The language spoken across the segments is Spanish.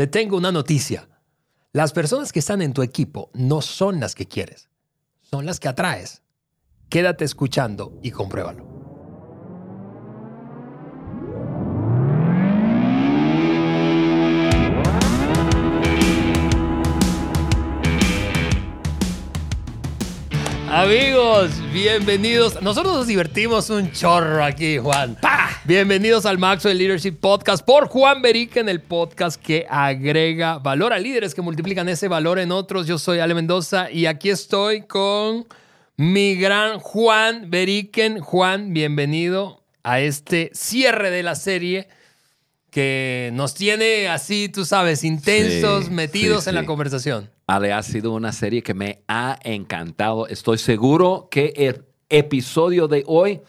Te tengo una noticia. Las personas que están en tu equipo no son las que quieres, son las que atraes. Quédate escuchando y compruébalo. Amigos, bienvenidos. Nosotros nos divertimos un chorro aquí, Juan. Bienvenidos al Maxwell Leadership Podcast por Juan Berica en el podcast que agrega valor a líderes que multiplican ese valor en otros. Yo soy Ale Mendoza y aquí estoy con mi gran Juan Beriken. Juan, bienvenido a este cierre de la serie que nos tiene así, tú sabes, intensos, Sí, metidos sí, en la conversación. Ale, ha sido una serie que me ha encantado. Estoy seguro que el episodio de hoy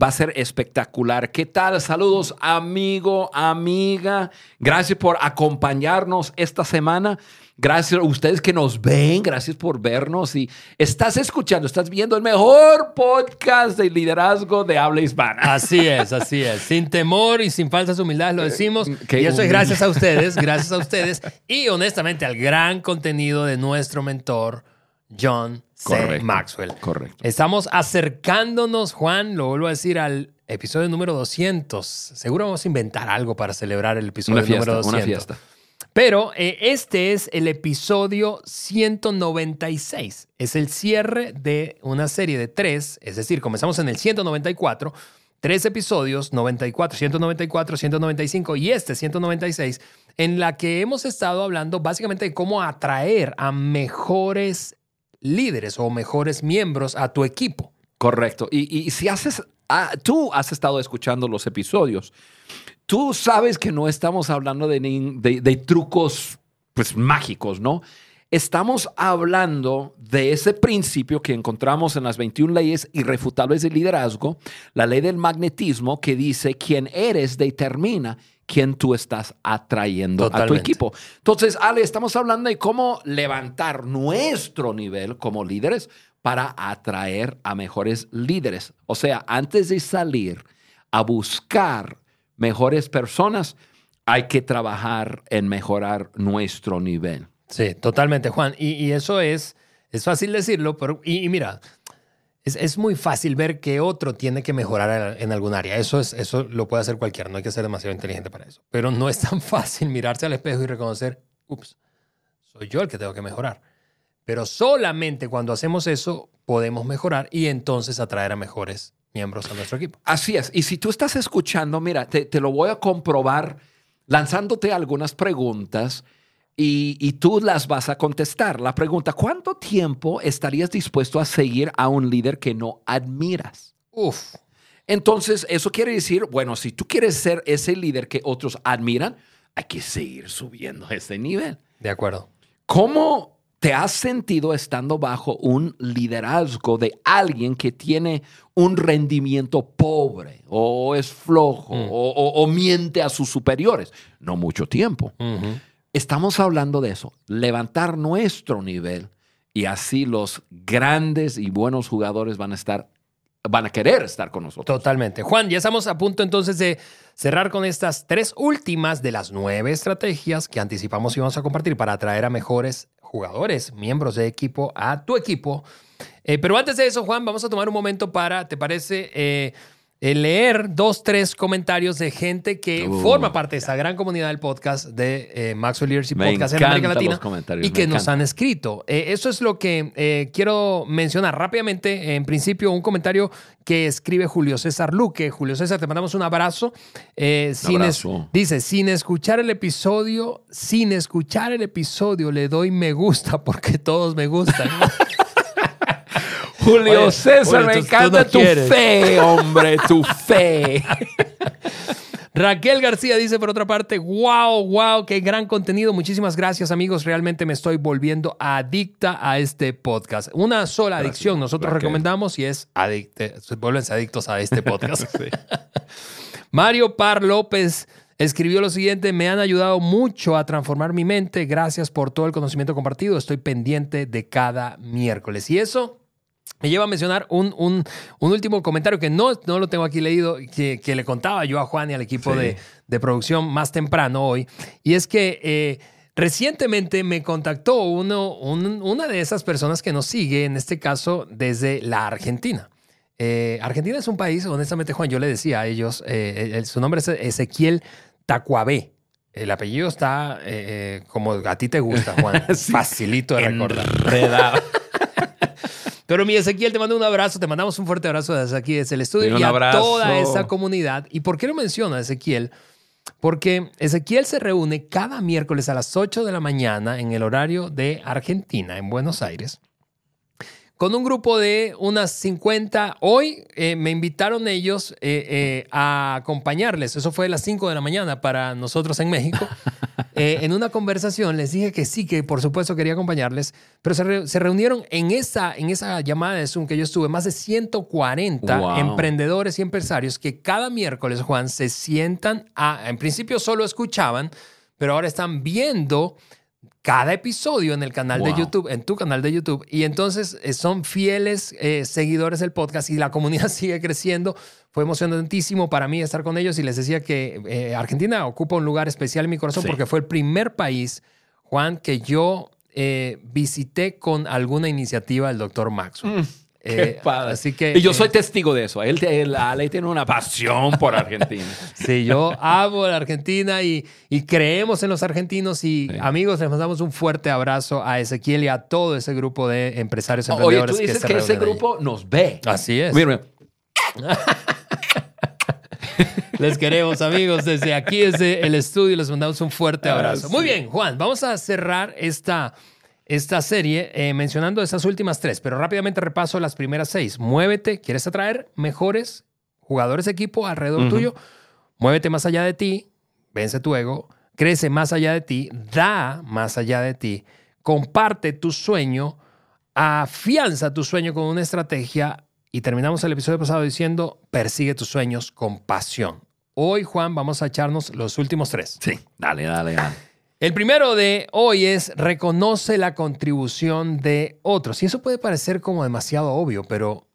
va a ser espectacular. ¿Qué tal? Saludos, amigo, amiga. Gracias por acompañarnos esta semana. Gracias a ustedes que nos ven. Gracias por vernos. Y estás escuchando, estás viendo el mejor podcast de liderazgo de habla hispana. Así es, así es. Sin temor y sin falsas humildades lo decimos. qué y eso es gracias a ustedes, gracias a ustedes. Y honestamente al gran contenido de nuestro mentor, John C. Correcto, Maxwell. correcto. Estamos acercándonos, Juan, lo vuelvo a decir, al episodio número 200. Seguro vamos a inventar algo para celebrar el episodio Una fiesta, número 200. una fiesta. Pero eh, este es el episodio 196. Es el cierre de una serie de tres, es decir, comenzamos en el 194, tres episodios, 94, 194, 195 y este 196, en la que hemos estado hablando básicamente de cómo atraer a mejores líderes o mejores miembros a tu equipo. Correcto. Y, si haces, ah, tú has estado escuchando los episodios, tú sabes que no estamos hablando de, de- de trucos pues, mágicos, ¿no? Estamos hablando de ese principio que encontramos en las 21 leyes irrefutables de liderazgo, la ley del magnetismo que dice quién eres determina quién tú estás atrayendo a tu Totalmente. equipo. Entonces, Ale, estamos hablando de cómo levantar nuestro nivel como líderes para atraer a mejores líderes. O sea, antes de salir a buscar mejores personas, hay que trabajar en mejorar nuestro nivel. Sí, totalmente, Juan. Y, eso es, es fácil decirlo, pero, y, mira, es, es muy fácil ver que otro tiene que mejorar en, en algún área. Eso, es, eso lo puede hacer cualquiera, no hay que ser demasiado inteligente para eso. Pero no es tan fácil mirarse al espejo y reconocer, ups, soy yo el que tengo que mejorar. Pero solamente cuando hacemos eso podemos mejorar y entonces atraer a mejores miembros a nuestro equipo. Así es. Y si tú estás escuchando, mira, te, te lo voy a comprobar lanzándote algunas preguntas y, y tú las vas a contestar. La pregunta, ¿cuánto tiempo estarías dispuesto a seguir a un líder que no admiras? Uf, Entonces, eso quiere decir, bueno, si tú quieres ser ese líder que otros admiran, hay que seguir subiendo ese nivel. de acuerdo. ¿Cómo te has sentido estando bajo un liderazgo de alguien que tiene un rendimiento pobre o es flojo Mm. o, o- o miente a sus superiores? No mucho tiempo. Estamos hablando de eso, levantar nuestro nivel y así los grandes y buenos jugadores van a estar, van a querer estar con nosotros. Totalmente. Juan, ya estamos a punto entonces de cerrar con estas tres últimas de las nueve estrategias que anticipamos y vamos a compartir para atraer a mejores jugadores, miembros de equipo, a tu equipo. Eh, pero antes de eso, Juan, vamos a tomar un momento para, ¿te parece? Eh, leer dos, tres comentarios de gente que Uh, forma parte de esta gran comunidad del podcast de eh, Maxwell Leadership Podcast en América Latina y que nos han escrito. Eh, eso es lo que eh, quiero mencionar rápidamente. En principio, un comentario que escribe Julio César Luque. Julio César, te mandamos un abrazo. Eh, sin es- abrazo. dice, sin escuchar el episodio, sin escuchar el episodio, le doy me gusta porque todos me gustan. Julio Oye, César, oye, me tú- tú encanta no tu quieres. fe, hombre, tu fe. Raquel García dice por otra parte, wow, wow, qué gran contenido. Muchísimas gracias amigos. Realmente me estoy volviendo adicta a este podcast. Una sola adicción nosotros Raquel. recomendamos y es adicte, vuélvense adictos a este podcast. Mario Par López escribió lo siguiente, me han ayudado mucho a transformar mi mente. Gracias por todo el conocimiento compartido. Estoy pendiente de cada miércoles. Y eso me lleva a mencionar un, un- un último comentario que no, no lo tengo aquí leído, que, que le contaba yo a Juan y al equipo Sí. de, de producción más temprano hoy. Y es que eh, Recientemente me contactó uno, un- una de esas personas que nos sigue, en este caso desde la Argentina. Eh, Argentina es un país, honestamente, Juan, yo le decía a ellos, eh, el- su nombre es Ezequiel Tacuabé. El apellido está como a ti te gusta, Juan. Sí. Facilito de recordar. Pero mi Ezequiel, te mando un abrazo, te mandamos un fuerte abrazo desde aquí, desde el estudio y a abrazo. toda esa comunidad. ¿Y por qué lo menciono, Ezequiel? Porque Ezequiel se reúne cada miércoles a las 8 de la mañana en el horario de Argentina, en Buenos Aires, con un grupo de unas 50. Hoy eh, me invitaron ellos eh, eh, a acompañarles. Eso fue a las 5 de la mañana para nosotros en México. En una conversación les dije que sí, que por supuesto quería acompañarles, pero se, re- se reunieron en esa, en esa llamada de Zoom que yo estuve, más de 140 Wow. emprendedores y empresarios que cada miércoles, Juan, se sientan a, en principio solo escuchaban, pero ahora están viendo cada episodio en el canal de. YouTube, en tu canal de YouTube, y entonces eh, son fieles eh, seguidores del podcast y la comunidad sigue creciendo. Fue emocionantísimo para mí estar con ellos y les decía que eh, Argentina ocupa un lugar especial en mi corazón Sí. porque fue el primer país, Juan, que yo visité con alguna iniciativa del doctor Maxwell. Qué Eh, padre. Así que y yo eh, soy testigo de eso. Él, él- Ale tiene una pasión por Argentina. Sí, yo amo a la Argentina y, y creemos en los argentinos. Y Sí. amigos, les mandamos un fuerte abrazo a Ezequiel y a todo ese grupo de empresarios Oye, emprendedores tú dices que, ese allí. grupo nos ve. Así es. Mira, Les queremos, amigos. Desde aquí, desde el estudio, les mandamos un fuerte Ah, abrazo. Muy bien, Juan, vamos a cerrar esta, esta serie eh, mencionando esas últimas tres, pero rápidamente repaso las primeras seis. Muévete, ¿quieres atraer mejores jugadores de equipo alrededor tuyo? Muévete más allá de ti, vence tu ego, crece más allá de ti, da más allá de ti, comparte tu sueño, afianza tu sueño con una estrategia y terminamos el episodio pasado diciendo, persigue tus sueños con pasión. Hoy, Juan, vamos a echarnos los últimos tres. sí, dale, dale, dale. El primero de hoy es reconoce la contribución de otros. Y eso puede parecer como demasiado obvio, pero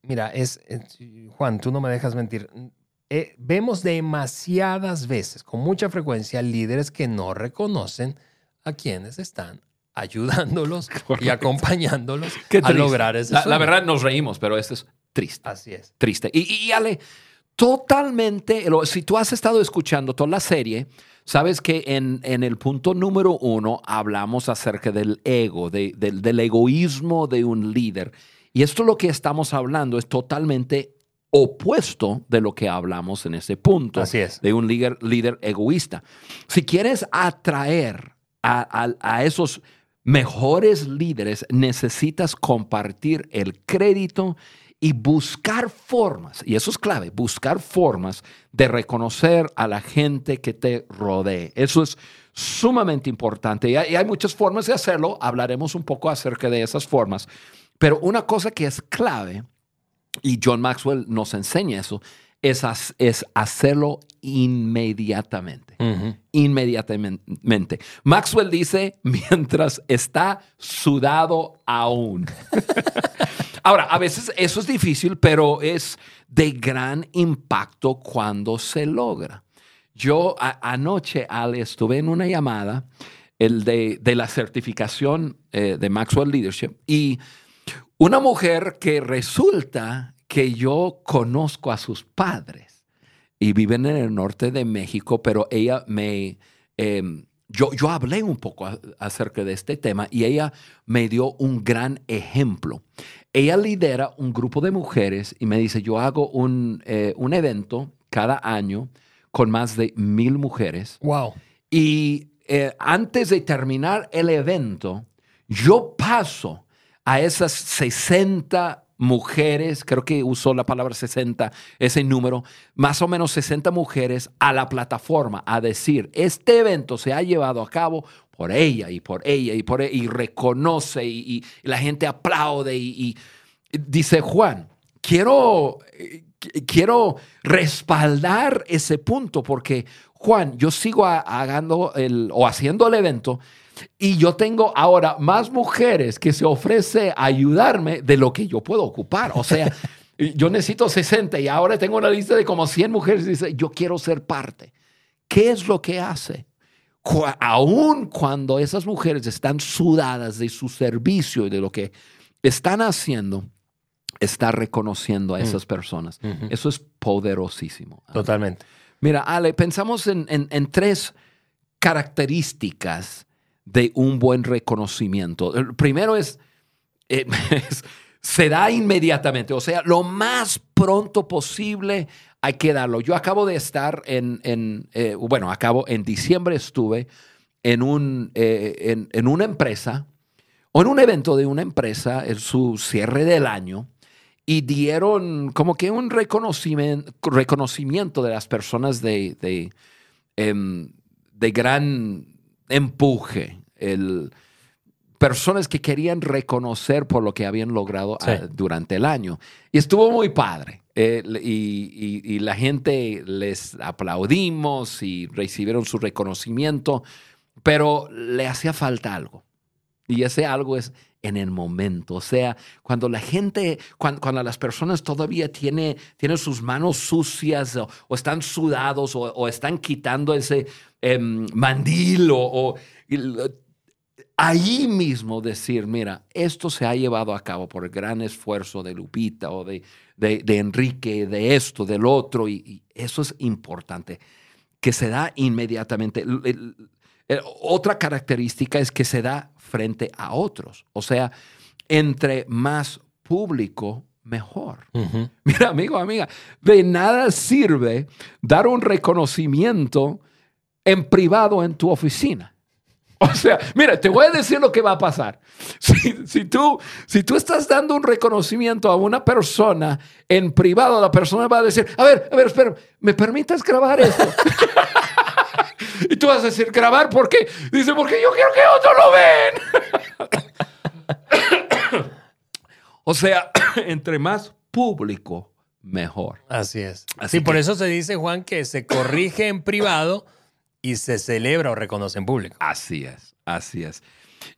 mira, es, es- Juan, tú no me dejas mentir. Eh, vemos demasiadas veces, con mucha frecuencia, líderes que no reconocen a quienes están ayudándolos y acompañándolos a lograr ese La, verdad, nos reímos, pero esto es triste. Así es. triste. Y, y, Ale, totalmente, si tú has estado escuchando toda la serie, sabes que en, en el punto número uno hablamos acerca del ego, de- del, del egoísmo de un líder. Y esto lo que estamos hablando es totalmente opuesto de lo que hablamos en ese punto Así es. de un líder, líder egoísta. Si quieres atraer a, a- a esos mejores líderes, necesitas compartir el crédito y buscar formas, y eso es clave, buscar formas de reconocer a la gente que te rodee. Eso es sumamente importante y hay, muchas formas de hacerlo, hablaremos un poco acerca de esas formas, pero una cosa que es clave, y John Maxwell nos enseña eso, es, es hacerlo inmediatamente. Inmediatamente. Maxwell dice, mientras está sudado aún. Ahora, a veces eso es difícil, pero es de gran impacto cuando se logra. Yo anoche, Ale, estuve en una llamada el de, de la certificación eh, de Maxwell Leadership y una mujer que resulta que yo conozco a sus padres y viven en el norte de México, pero ella me... eh, yo, yo hablé un poco acerca de este tema y ella me dio un gran ejemplo. Ella lidera un grupo de mujeres y me dice, yo hago un, eh, un evento cada año con más de mil mujeres Wow. y eh, antes de terminar el evento, yo paso a esas 60 mujeres, creo que usó la palabra 60, ese número, más o menos 60 mujeres a la plataforma a decir, este evento se ha llevado a cabo por ella y por ella y por ella, y reconoce y, la gente aplaude y, dice Juan, quiero, eh, quiero respaldar ese punto porque Juan, yo sigo hagando el, o haciendo el evento y yo tengo ahora más mujeres que se ofrece a ayudarme de lo que yo puedo ocupar. O sea, yo necesito 60 y ahora tengo una lista de como 100 mujeres y dice, yo quiero ser parte. ¿Qué es lo que hace? aun cuando esas mujeres están sudadas de su servicio y de lo que están haciendo, está reconociendo a esas personas. Eso es poderosísimo. Totalmente. Mira, Ale, pensamos en, en- en tres características de un buen reconocimiento. El primero es, eh, es- se da inmediatamente, o sea, lo más pronto posible hay que darlo. Yo acabo de estar en, en, eh, bueno, acabo, en diciembre estuve en, un, eh, en, en una empresa o en un evento de una empresa, en su cierre del año, y dieron como que un reconocimiento, reconocimiento de las personas de, de, em, de gran empuje, el, personas que querían reconocer por lo que habían logrado Sí. ah, durante el año. Y estuvo muy padre. Eh, y, y- y la gente les aplaudimos y recibieron su reconocimiento, pero le hacía falta algo. Y ese algo es en el momento. O sea, cuando la gente, cuando, las personas todavía tiene, tienen sus manos sucias o, están sudados o, están quitando ese em, mandil o, ahí mismo decir, mira, esto se ha llevado a cabo por el gran esfuerzo de Lupita o de, de, Enrique, de esto, del otro, y, y eso es importante, que se da inmediatamente. Otra característica es que se da frente a otros, o sea, entre más público, mejor. Mira, amigo, amiga, de nada sirve dar un reconocimiento en privado en tu oficina. O sea, mira, te voy a decir lo que va a pasar. Si, si tú, si tú estás dando un reconocimiento a una persona en privado, la persona va a decir, a ver, a ver, espera, ¿me permites grabar esto? y tú vas a decir, ¿grabar por qué? Dice, porque yo quiero que otros lo ven. o sea, entre más público, mejor. Así es. Así sí, por eso se dice, Juan, que se corrige en privado y se celebra o reconoce en público. Así es, así es.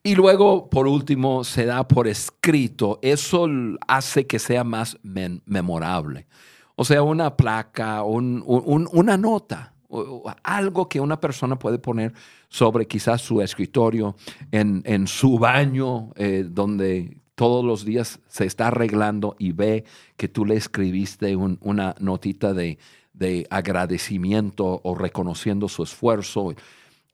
Y luego, por último, se da por escrito. Eso hace que sea más memorable. O sea, una placa, un- un- una nota, o- o algo que una persona puede poner sobre quizás su escritorio, en, en su baño, eh, donde todos los días se está arreglando y ve que tú le escribiste un- una notita de, de agradecimiento o reconociendo su esfuerzo.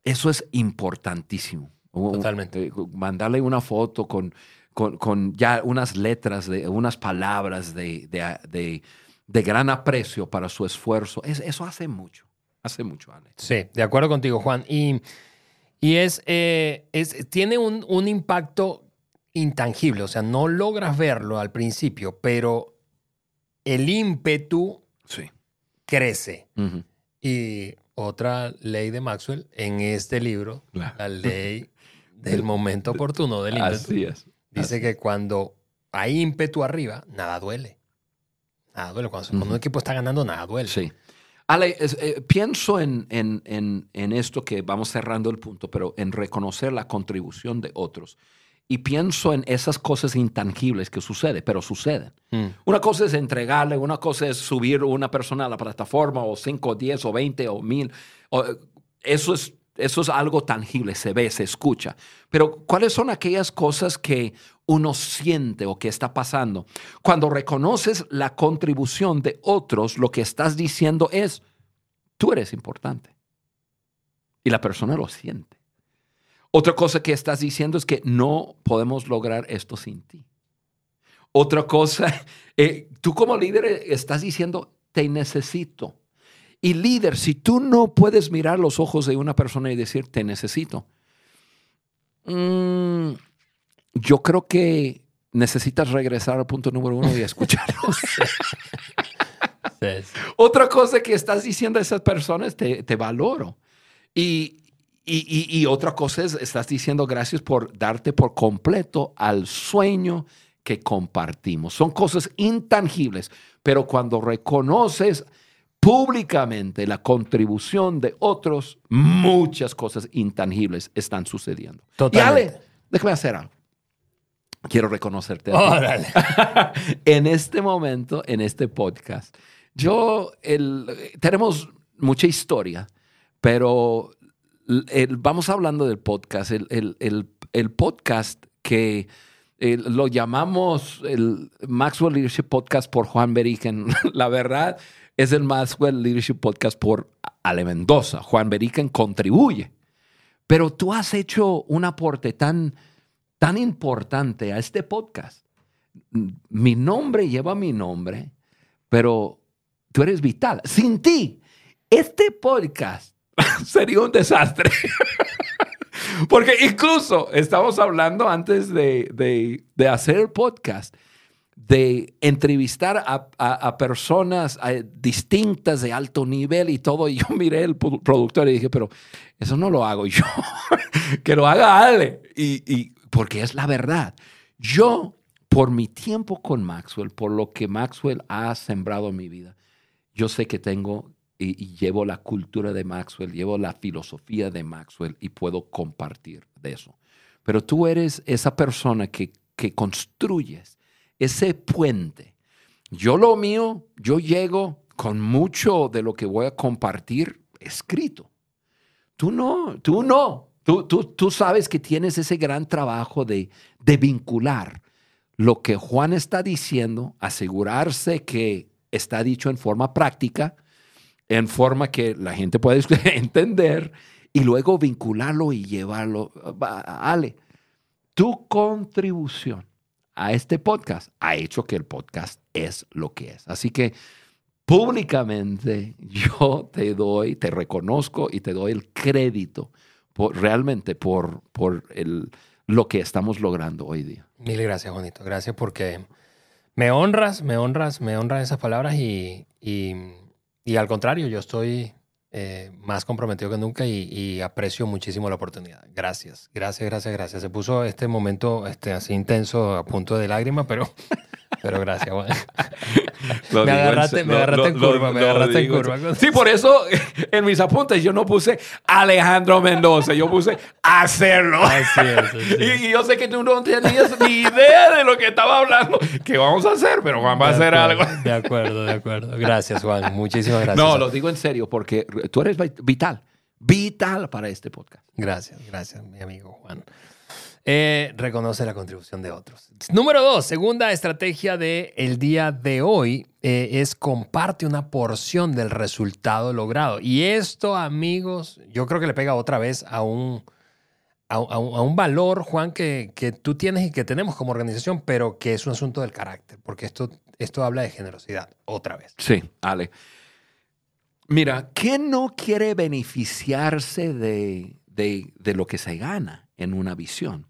Eso es importantísimo. O- Totalmente. eh, mandarle una foto con, con, con ya unas letras, de, unas palabras de, de- de- de gran aprecio para su esfuerzo. Es- eso hace mucho. Hace mucho, Ale. Sí, de acuerdo contigo, Juan. Y, y es, eh, es, tiene un, un impacto intangible, o sea, no logras verlo al principio, pero el ímpetu Sí. crece. Y otra ley de Maxwell en este libro, Claro. la ley del momento oportuno del ímpetu, Así es. dice que cuando hay ímpetu arriba, nada duele. Nada duele. Cuando, cuando un equipo está ganando, nada duele. Sí. Ale, eh, pienso en, en- en- en esto que vamos cerrando el punto, pero en reconocer la contribución de otros. Y pienso en esas cosas intangibles que suceden, pero suceden. Mm. Una cosa es entregarle, una cosa es subir una persona a la plataforma, o 5, 10, o 20, o 1000. o, eh, Eso es, eso es algo tangible, se ve, se escucha. Pero ¿cuáles son aquellas cosas que uno siente o que está pasando? Cuando reconoces la contribución de otros, lo que estás diciendo es, tú eres importante. Y la persona lo siente. Otra cosa que estás diciendo es que no podemos lograr esto sin ti. Otra cosa, eh, tú como líder estás diciendo, te necesito. Y líder, si tú no puedes mirar los ojos de una persona y decir, te necesito, mm, yo creo que necesitas regresar al punto número uno y escucharlos. Sí, sí. Otra cosa que estás diciendo a esas personas, te, te valoro. Y, y- y- y otra cosa es, estás diciendo gracias por darte por completo al sueño que compartimos. Son cosas intangibles, pero cuando reconoces públicamente la contribución de otros, muchas cosas intangibles están sucediendo. Totalmente. Y Ale, déjame hacer algo. Quiero reconocerte. Órale. en este momento, en este podcast, yo, el- tenemos mucha historia, pero el- vamos hablando del podcast, el, el- el- el podcast que eh, lo llamamos el Maxwell Leadership Podcast por Juan Beriken. La verdad es el Maxwell Leadership Podcast por Ale Mendoza. Juan Beriken contribuye. Pero tú has hecho un aporte tan, tan importante a este podcast. Mi nombre lleva mi nombre, pero tú eres vital. Sin ti, este podcast sería un desastre. Porque incluso estamos hablando antes de, de- de hacer el podcast, de entrevistar a, a- a personas eh, distintas de alto nivel y todo. Y yo miré el productor y dije, pero eso no lo hago yo, que lo haga Ale. Y, y porque es la verdad. Yo, por mi tiempo con Maxwell, por lo que Maxwell ha sembrado en mi vida, yo sé que tengo y, y llevo la cultura de Maxwell, llevo la filosofía de Maxwell y puedo compartir de eso. Pero tú eres esa persona que, que construyes ese puente. Yo lo mío, yo llego con mucho de lo que voy a compartir escrito. Tú no, tú no. Tú, tú, tú sabes que tienes ese gran trabajo de, de vincular lo que Juan está diciendo, asegurarse que está dicho en forma práctica, en forma que la gente puede entender y luego vincularlo y llevarlo. Va, Ale, tu contribución a este podcast ha hecho que el podcast es lo que es. Así que públicamente yo te doy, te reconozco y te doy el crédito por, realmente por, por el, lo que estamos logrando hoy día. Mil gracias, Juanito. Gracias porque me honras, me honras, me honran esas palabras y, y al contrario, yo estoy eh, más comprometido que nunca y, aprecio muchísimo la oportunidad. Gracias, gracias, gracias, gracias. Se puso este momento este, así intenso a punto de lágrima, pero, pero gracias, Juan. Me en agarraste- me agarraste en curva, me agarraste en curva. Sí, por eso en mis apuntes yo no puse Alejandro Mendoza, yo puse hacerlo. Así es, así es. Y, y yo sé que tú no tenías ni idea de lo que estaba hablando. ¿Qué vamos a hacer? Pero Juan va a hacer algo. De acuerdo, de acuerdo. Gracias, Juan. Muchísimas gracias. No, lo digo en serio porque tú eres vital, vital para este podcast. Gracias, gracias, mi amigo Juan. Eh, reconoce la contribución de otros. Número dos, segunda estrategia del el día de hoy eh, es comparte una porción del resultado logrado. Y esto, amigos, yo creo que le pega otra vez a un, a, un- valor, Juan, que, que tú tienes y que tenemos como organización, pero que es un asunto del carácter, porque esto, esto habla de generosidad, otra vez. Sí, Ale. Mira, ¿quién no quiere beneficiarse de, de- de lo que se gana en una visión?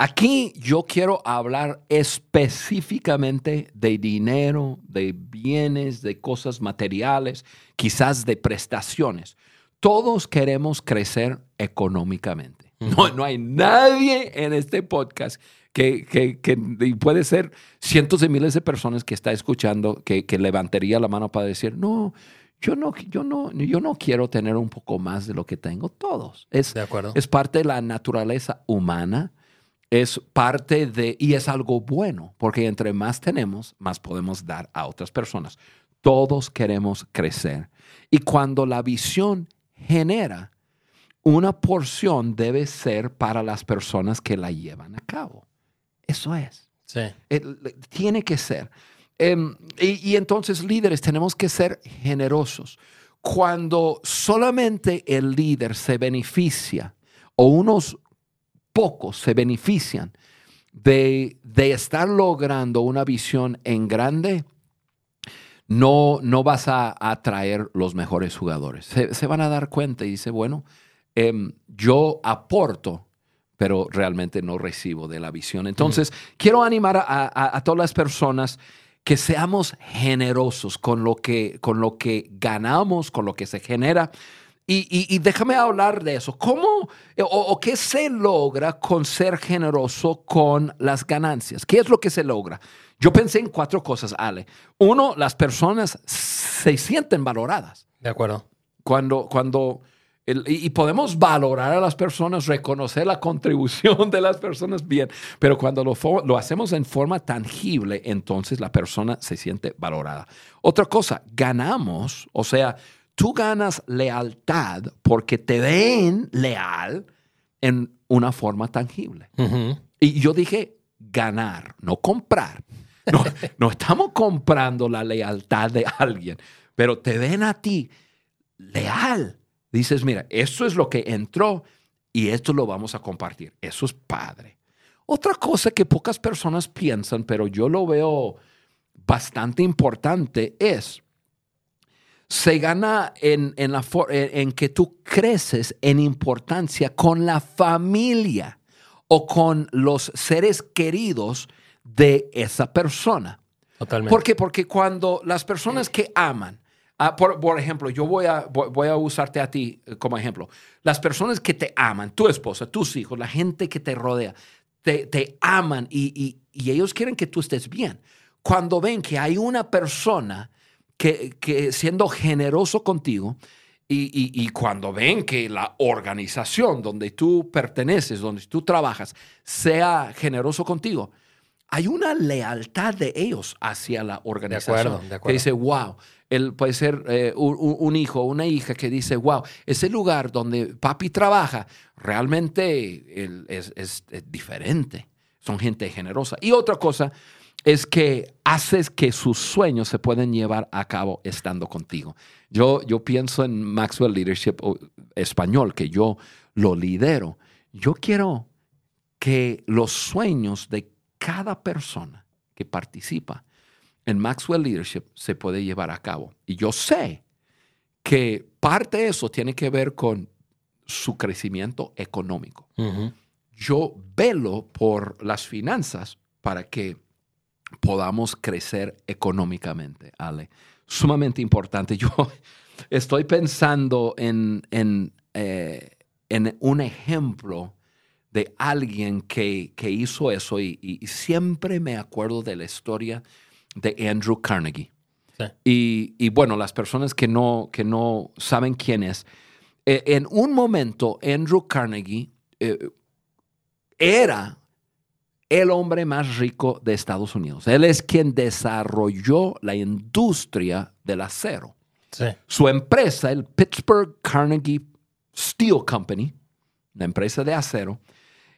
Aquí yo quiero hablar específicamente de dinero, de bienes, de cosas materiales, quizás de prestaciones. Todos queremos crecer económicamente. No, no hay nadie en este podcast que, que- puede ser cientos de miles de personas que está escuchando que, que levantaría la mano para decir, no, yo no, yo, no, yo no quiero tener un poco más de lo que tengo. Todos. Es, ¿De acuerdo? es parte de la naturaleza humana, es parte de, y es algo bueno, porque entre más tenemos, más podemos dar a otras personas. Todos queremos crecer. Y cuando la visión genera, una porción debe ser para las personas que la llevan a cabo. Eso es. Sí. Tiene que ser. Em, y, y entonces, líderes, tenemos que ser generosos. Cuando solamente el líder se beneficia o unos pocos se benefician de, de estar logrando una visión en grande, no, no vas a atraer los mejores jugadores. Se, se van a dar cuenta y dice, bueno, em, yo aporto, pero realmente no recibo de la visión. Entonces, quiero animar a, a- a todas las personas que seamos generosos con lo que, con lo que ganamos, con lo que se genera. Y, y- y déjame hablar de eso. ¿Cómo o, o qué se logra con ser generoso con las ganancias? ¿Qué es lo que se logra? Yo pensé en cuatro cosas, Ale. Uno, las personas se sienten valoradas De acuerdo. cuando, cuando el- y, podemos valorar a las personas, reconocer la contribución de las personas bien, pero cuando lo, lo hacemos en forma tangible, entonces la persona se siente valorada. Otra cosa, ganamos, o sea, tú ganas lealtad porque te ven leal en una forma tangible. Y yo dije ganar, no comprar. No, no estamos comprando la lealtad de alguien, pero te ven a ti leal. Dices, mira, eso es lo que entró y esto lo vamos a compartir. Eso es padre. Otra cosa que pocas personas piensan, pero yo lo veo bastante importante, es, se gana en, la, en que tú creces en importancia con la familia o con los seres queridos de esa persona. Totalmente. ¿Por qué? Porque cuando las personas que aman, ah, por, ejemplo, yo voy a, voy a usarte a ti eh, como ejemplo, las personas que te aman, tu esposa, tus hijos, la gente que te rodea, te, aman y, ellos quieren que tú estés bien. Cuando ven que hay una persona que, que siendo generoso contigo, y, cuando ven que la organización donde tú perteneces, donde tú trabajas, sea generoso contigo, hay una lealtad de ellos hacia la organización. De acuerdo, de acuerdo. Que dice, wow, él puede ser eh, un, hijo o una hija que dice, wow, ese lugar donde papi trabaja realmente es, es, diferente. Son gente generosa. Y otra cosa es que haces que sus sueños se pueden llevar a cabo estando contigo. Yo, yo pienso en Maxwell Leadership español, que yo lo lidero. Yo quiero que los sueños de cada persona que participa en Maxwell Leadership se puede llevar a cabo. Y yo sé que parte de eso tiene que ver con su crecimiento económico. Yo velo por las finanzas para que podamos crecer económicamente, Ale. Sumamente importante. Yo estoy pensando en, en, eh, en un ejemplo de alguien que, hizo eso y, siempre me acuerdo de la historia de Andrew Carnegie. Y, bueno, las personas que no, que no saben quién es, eh, en un momento Andrew Carnegie eh, era el hombre más rico de Estados Unidos. Él es quien desarrolló la industria del acero. Su empresa, el Pittsburgh Carnegie Steel Company, la empresa de acero,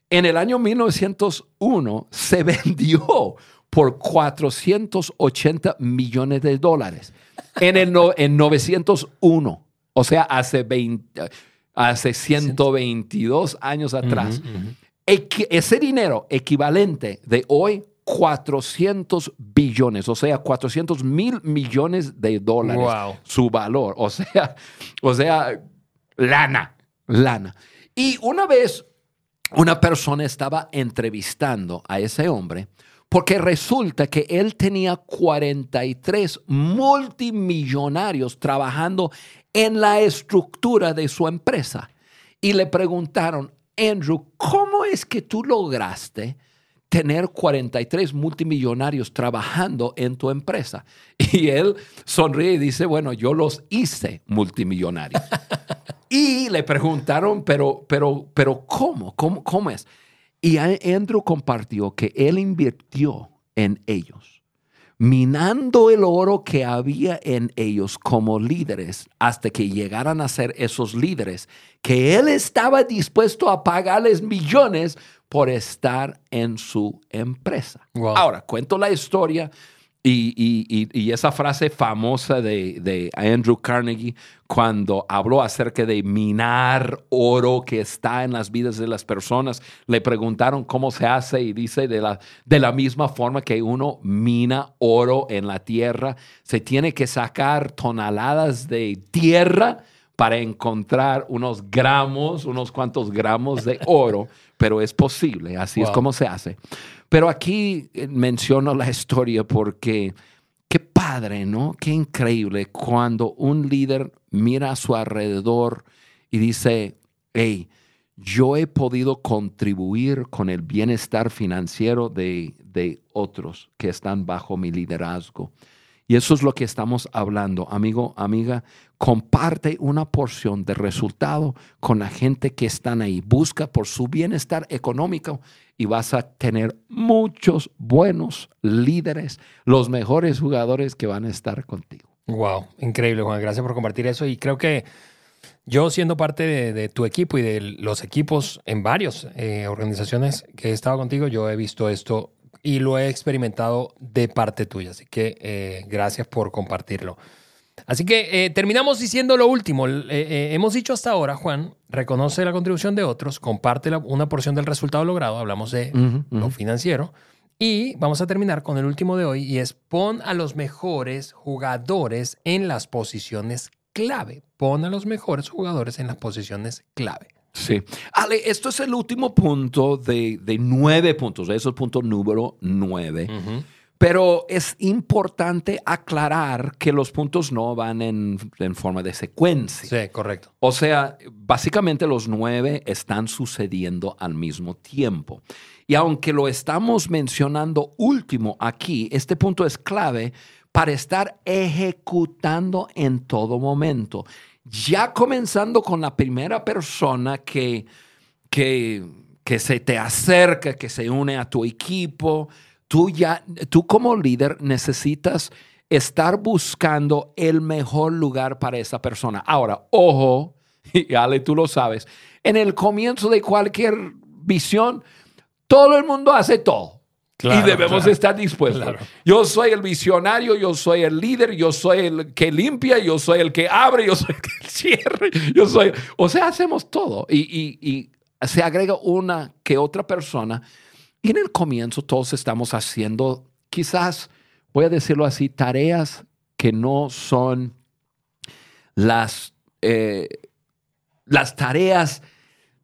en el año 1901 se vendió por 480 millones de dólares. En, el en 901, o sea, hace, 20, hace 122 años atrás. Ese dinero equivalente de hoy, 400 billones, o sea, 400 mil millones de dólares. Su valor, o sea, o sea, lana, lana. Y una vez una persona estaba entrevistando a ese hombre porque resulta que él tenía 43 multimillonarios trabajando en la estructura de su empresa. Y le preguntaron, Andrew, ¿cómo es que tú lograste tener 43 multimillonarios trabajando en tu empresa? Y él sonríe y dice, bueno, yo los hice multimillonarios. y le preguntaron, pero, pero, pero ¿cómo? ¿Cómo, cómo es? Y Andrew compartió que él invirtió en ellos, minando el oro que había en ellos como líderes hasta que llegaran a ser esos líderes, que él estaba dispuesto a pagarles millones por estar en su empresa. Ahora, cuento la historia y, esa frase famosa de, Andrew Carnegie cuando habló acerca de minar oro que está en las vidas de las personas, le preguntaron cómo se hace y dice de la, de la misma forma que uno mina oro en la tierra, se tiene que sacar toneladas de tierra para encontrar unos gramos, unos cuantos gramos de oro, pero es posible, así es como se hace. Pero aquí eh, menciono la historia porque qué padre, ¿no? Qué increíble cuando un líder mira a su alrededor y dice, hey, yo he podido contribuir con el bienestar financiero de, de otros que están bajo mi liderazgo. Y eso es lo que estamos hablando, amigo, amiga. Comparte una porción de resultado con la gente que están ahí. Busca por su bienestar económico y vas a tener muchos buenos líderes, los mejores jugadores que van a estar contigo. Wow, increíble, Juan. Gracias por compartir eso. Y creo que yo, siendo parte de, tu equipo y de los equipos en varias eh, organizaciones que he estado contigo, yo he visto esto y lo he experimentado de parte tuya. Así que eh, gracias por compartirlo. Así que eh, terminamos diciendo lo último. hemos dicho hasta ahora, Juan, reconoce la contribución de otros, comparte una porción del resultado logrado, hablamos de lo financiero. Y vamos a terminar con el último de hoy y es pon a los mejores jugadores en las posiciones clave. Pon a los mejores jugadores en las posiciones clave. Sí. Ale, esto es el último punto de, nueve puntos. Eso es el punto número nueve. Pero es importante aclarar que los puntos no van en, en, forma de secuencia. Sí, correcto. O sea, básicamente los nueve están sucediendo al mismo tiempo. Y aunque lo estamos mencionando último aquí, este punto es clave para estar ejecutando en todo momento. Ya comenzando con la primera persona que, que, que se te acerca, que se une a tu equipo, tú ya, tú como líder necesitas estar buscando el mejor lugar para esa persona. Ahora, ojo, y Ale, tú lo sabes, en el comienzo de cualquier visión, todo el mundo hace todo. Y debemos estar dispuestos. Yo soy el visionario, yo soy el líder, yo soy el que limpia, yo soy el que abre, yo soy el que cierra, yo soy... O sea, hacemos todo. Y, y se agrega una que otra persona. Y en el comienzo todos estamos haciendo, quizás, voy a decirlo así, tareas que no son las, eh, las tareas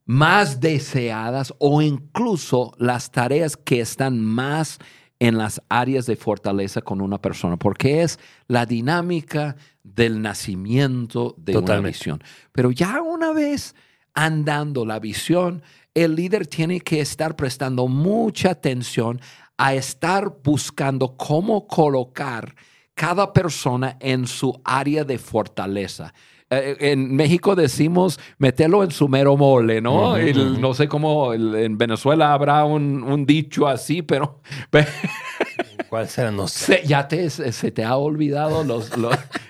más deseadas o incluso las tareas que están más en las áreas de fortaleza con una persona, porque es la dinámica del nacimiento de una visión. Pero ya una vez andando la visión, el líder tiene que estar prestando mucha atención a estar buscando cómo colocar cada persona en su área de fortaleza. Eh, en México decimos meterlo en su mero mole, ¿no? no sé cómo en Venezuela habrá un, dicho así, pero... ¿Cuál será? No sé. ya te, se te ha olvidado los,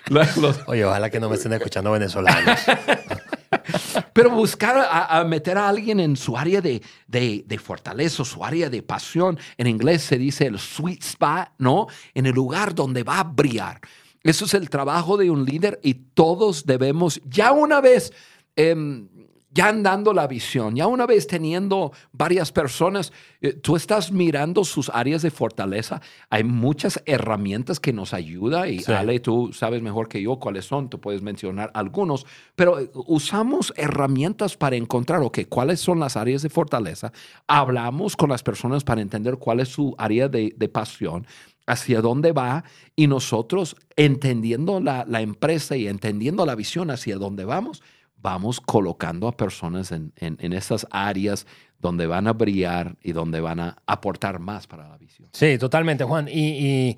Oye, ojalá que no me estén escuchando venezolanos. Pero buscar a, meter a alguien en su área de, de, de, fortaleza, su área de pasión, en inglés se dice el sweet spot, ¿no? En el lugar donde va a brillar. Eso es el trabajo de un líder y todos debemos, ya una vez, em, ya andando la visión, ya una vez teniendo varias personas, eh, tú estás mirando sus áreas de fortaleza. Hay muchas herramientas que nos ayudan y Ale, tú sabes mejor que yo cuáles son, tú puedes mencionar algunos, pero eh, usamos herramientas para encontrar, ok, cuáles son las áreas de fortaleza. Hablamos con las personas para entender cuál es su área de, de pasión hacia dónde va y nosotros entendiendo la, empresa y entendiendo la visión hacia dónde vamos, vamos colocando a personas en, en, esas áreas donde van a brillar y donde van a aportar más para la visión. Sí, totalmente, Juan. Y,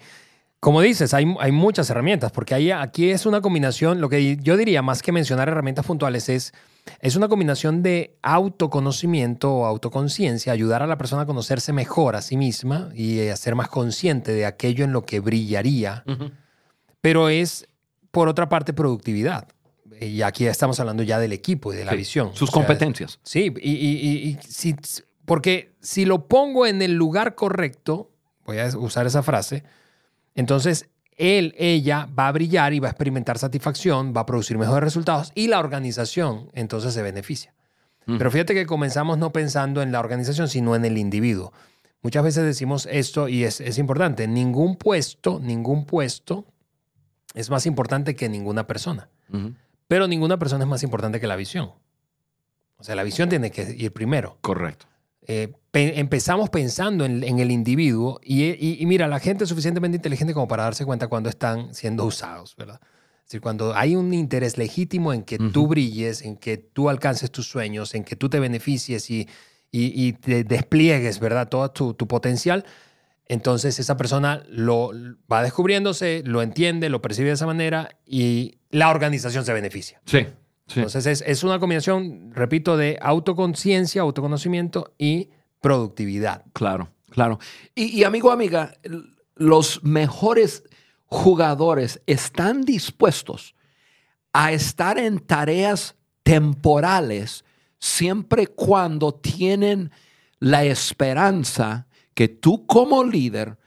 como dices, hay, hay, muchas herramientas, porque ahí, aquí es una combinación, lo que yo diría más que mencionar herramientas puntuales es es una combinación de autoconocimiento o autoconciencia, ayudar a la persona a conocerse mejor a sí misma y a ser más consciente de aquello en lo que brillaría, pero es, por otra parte, productividad. Y aquí estamos hablando ya del equipo y de la visión. Sus competencias. Sí, y, porque si lo pongo en el lugar correcto, voy a usar esa frase, entonces él, ella va a brillar y va a experimentar satisfacción, va a producir mejores resultados y la organización entonces se beneficia. Pero fíjate que comenzamos no pensando en la organización, sino en el individuo. Muchas veces decimos esto y es, importante. Ningún puesto, ningún puesto es más importante que ninguna persona. Pero ninguna persona es más importante que la visión. O sea, la visión tiene que ir primero. Correcto. Eh, empezamos pensando en, el individuo y, mira, la gente es suficientemente inteligente como para darse cuenta cuando están siendo usados, ¿verdad? Es decir, cuando hay un interés legítimo en que tú brilles, en que tú alcances tus sueños, en que tú te beneficies y, y, te despliegues, ¿verdad? Todo tu, tu, potencial, entonces esa persona lo va descubriéndose, lo entiende, lo percibe de esa manera y la organización se beneficia. Sí. Entonces es, una combinación, repito, de autoconciencia, autoconocimiento y productividad. Claro, claro. Y, amigo, amiga, los mejores jugadores están dispuestos a estar en tareas temporales siempre cuando tienen la esperanza que tú como líder,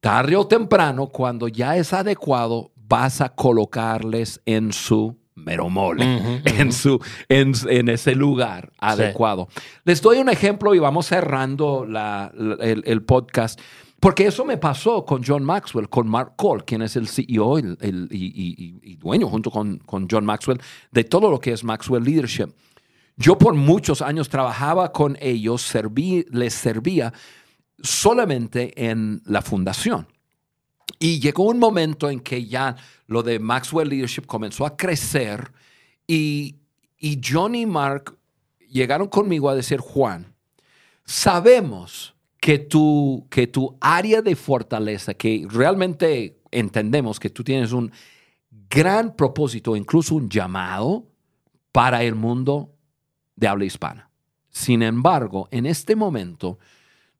tarde o temprano, cuando ya es adecuado, vas a colocarles en su meromole, en, su, en, ese lugar adecuado. Les doy un ejemplo y vamos cerrando el, podcast. Porque eso me pasó con John Maxwell, con Mark Cole, quien es el CEO y, dueño junto con, con John Maxwell de todo lo que es Maxwell Leadership. Yo por muchos años trabajaba con ellos, serví, les servía solamente en la fundación. Y llegó un momento en que ya lo de Maxwell Leadership comenzó a crecer y, y John y Mark llegaron conmigo a decir, Juan, sabemos que tu, que tu área de fortaleza, que realmente entendemos que tú tienes un gran propósito, incluso un llamado para el mundo de habla hispana. Sin embargo, en este momento,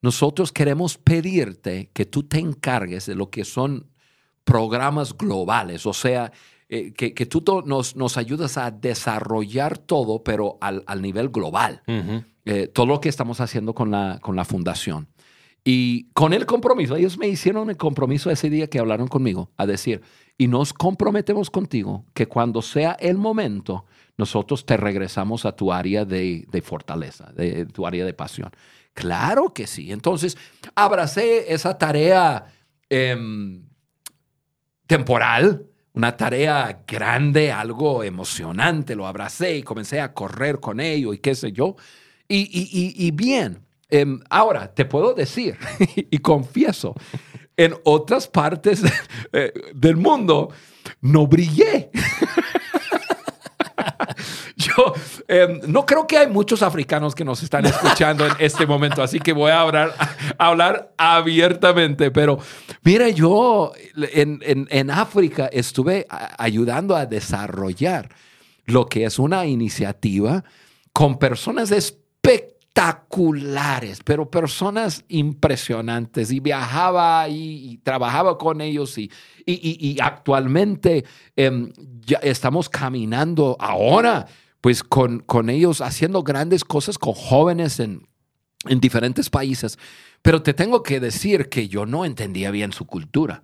nosotros queremos pedirte que tú te encargues de lo que son programas globales, o sea, eh, que, tú nos, nos ayudas a desarrollar todo, pero al, nivel global. Eh, todo lo que estamos haciendo con la, con la fundación. Y con el compromiso, ellos me hicieron el compromiso ese día que hablaron conmigo, a decir, y nos comprometemos contigo que cuando sea el momento, nosotros te regresamos a tu área de, fortaleza, de tu área de pasión. Claro que sí. Entonces, abracé esa tarea em, temporal, una tarea grande, algo emocionante, lo abracé y comencé a correr con ello y qué sé yo. Y, bien, em, ahora te puedo decir y confieso, en otras partes eh, del mundo no brillé. Em, no creo que hay muchos africanos que nos están escuchando en este momento, así que voy a hablar, hablar abiertamente. Pero mira, yo en, en África estuve ayudando a desarrollar lo que es una iniciativa con personas espectaculares, pero personas impresionantes. Y viajaba y, trabajaba con ellos y, y, actualmente em, ya estamos caminando ahora pues con, con ellos haciendo grandes cosas con jóvenes en, en diferentes países. Pero te tengo que decir que yo no entendía bien su cultura.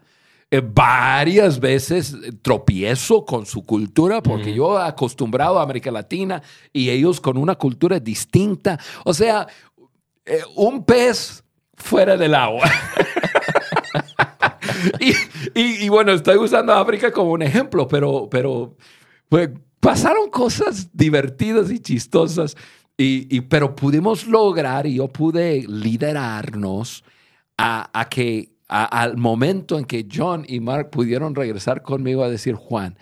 Eh, varias veces tropiezo con su cultura porque yo acostumbrado a América Latina y ellos con una cultura distinta. O sea, eh, un pez fuera del agua. y, bueno, estoy usando África como un ejemplo, pero, pero pues, pasaron cosas divertidas y chistosas, y, pero pudimos lograr y yo pude liderarnos a, que al momento en que John y Mark pudieron regresar conmigo a decir, Juan,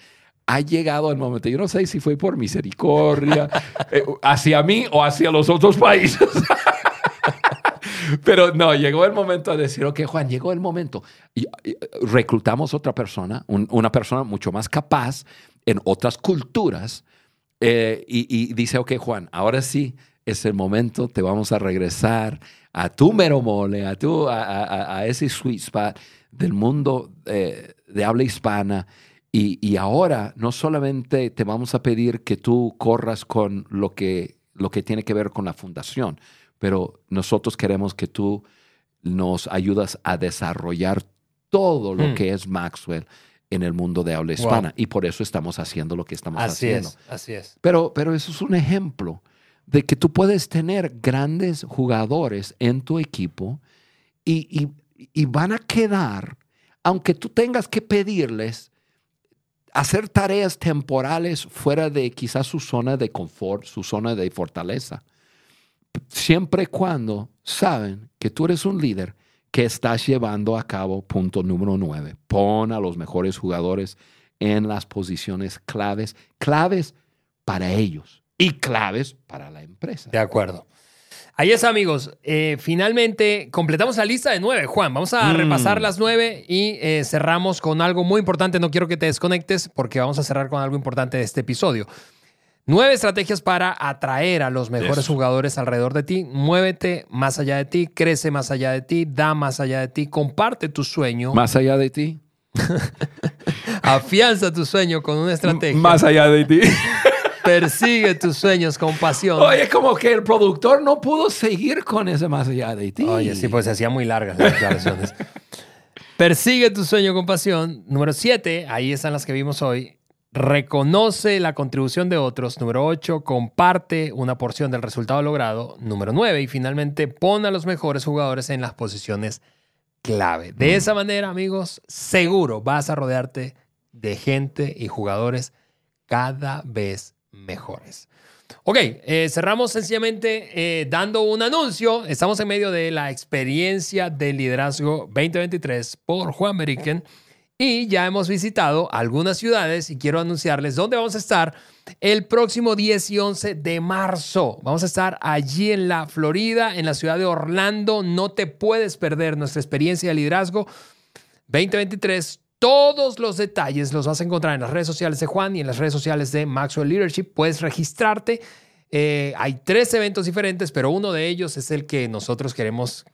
ha llegado el momento. Yo no sé si fue por misericordia eh, hacia mí o hacia los otros países. Pero no, llegó el momento de decir, ok, Juan, llegó el momento. Y, reclutamos otra persona, una persona mucho más capaz en otras culturas. Eh, y, dice, ok, Juan, ahora sí es el momento, te vamos a regresar a tu mero mole, a, tu, a, ese sweet spot del mundo eh, de habla hispana. Y, y, ahora no solamente te vamos a pedir que tú corras con lo que, lo que tiene que ver con la fundación, pero nosotros queremos que tú nos ayudas a desarrollar todo lo hmm. que es Maxwell en el mundo de habla hispana. Y por eso estamos haciendo lo que estamos haciendo. Es, así es. Pero, pero eso es un ejemplo de que tú puedes tener grandes jugadores en tu equipo y, y van a quedar, aunque tú tengas que pedirles hacer tareas temporales fuera de quizás su zona de confort, su zona de fortaleza siempre y cuando saben que tú eres un líder que estás llevando a cabo punto número nueve. Pon a los mejores jugadores en las posiciones claves, claves para ellos y claves para la empresa. De acuerdo. Ahí es, amigos. Eh, finalmente completamos la lista de nueve, Juan. Vamos a mm. repasar las nueve y eh, cerramos con algo muy importante. No quiero que te desconectes porque vamos a cerrar con algo importante de este episodio. Nueve estrategias para atraer a los mejores jugadores alrededor de ti. Muévete más allá de ti, crece más allá de ti, da más allá de ti, comparte tu sueño. Más allá de ti. Afianza tu sueño con una estrategia. Más allá de ti. Persigue tus sueños con pasión. Oye, como que el productor no pudo seguir con ese más allá de ti. Oye, sí, pues se hacían muy largas las declaraciones. Persigue tu sueño con pasión. Número siete, ahí están las que vimos hoy. Reconoce la contribución de otros. Número 8, comparte una porción del resultado logrado. Número 9, y finalmente pon a los mejores jugadores en las posiciones clave. De esa manera, amigos, seguro vas a rodearte de gente y jugadores cada vez mejores. Ok, eh, cerramos sencillamente eh, dando un anuncio. Estamos en medio de la experiencia de liderazgo 2023 por Juan Meriken y ya hemos visitado algunas ciudades y quiero anunciarles dónde vamos a estar el próximo 10 y 11 de marzo. Vamos a estar allí en la Florida, en la ciudad de Orlando. No te puedes perder nuestra experiencia de liderazgo 2023 todos los detalles los vas a encontrar en las redes sociales de Juan y en las redes sociales de Maxwell Leadership. Puedes registrarte. Eh, hay tres eventos diferentes, pero uno de ellos es el que nosotros queremos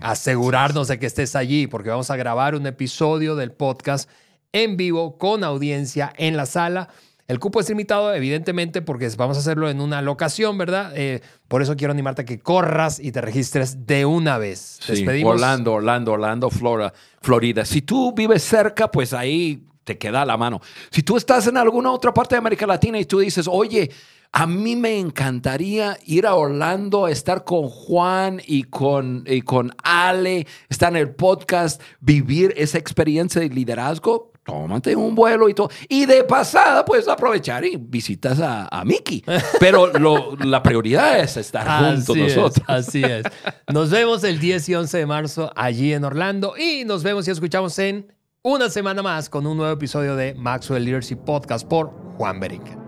asegurarnos de que estés allí, porque vamos a grabar un episodio del podcast en vivo con audiencia en la sala. El cupo es limitado, evidentemente, porque vamos a hacerlo en una locación, ¿verdad? Eh, por eso quiero animarte a que corras y te registres de una vez. Sí, Orlando, Orlando, Orlando, Florida, Florida. Si tú vives cerca, pues ahí te queda la mano. Si tú estás en alguna otra parte de América Latina y tú dices, oye, a mí me encantaría ir a Orlando, estar con Juan y con, y con Ale, estar en el podcast, vivir esa experiencia de liderazgo tómate un vuelo y todo. Y de pasada puedes aprovechar y visitas a, a Mickey. Pero la prioridad es estar juntos nosotros. así es. Nos vemos el 10 y 11 de marzo allí en Orlando y nos vemos y escuchamos en una semana más con un nuevo episodio de Maxwell Leadership Podcast por Juan Beric.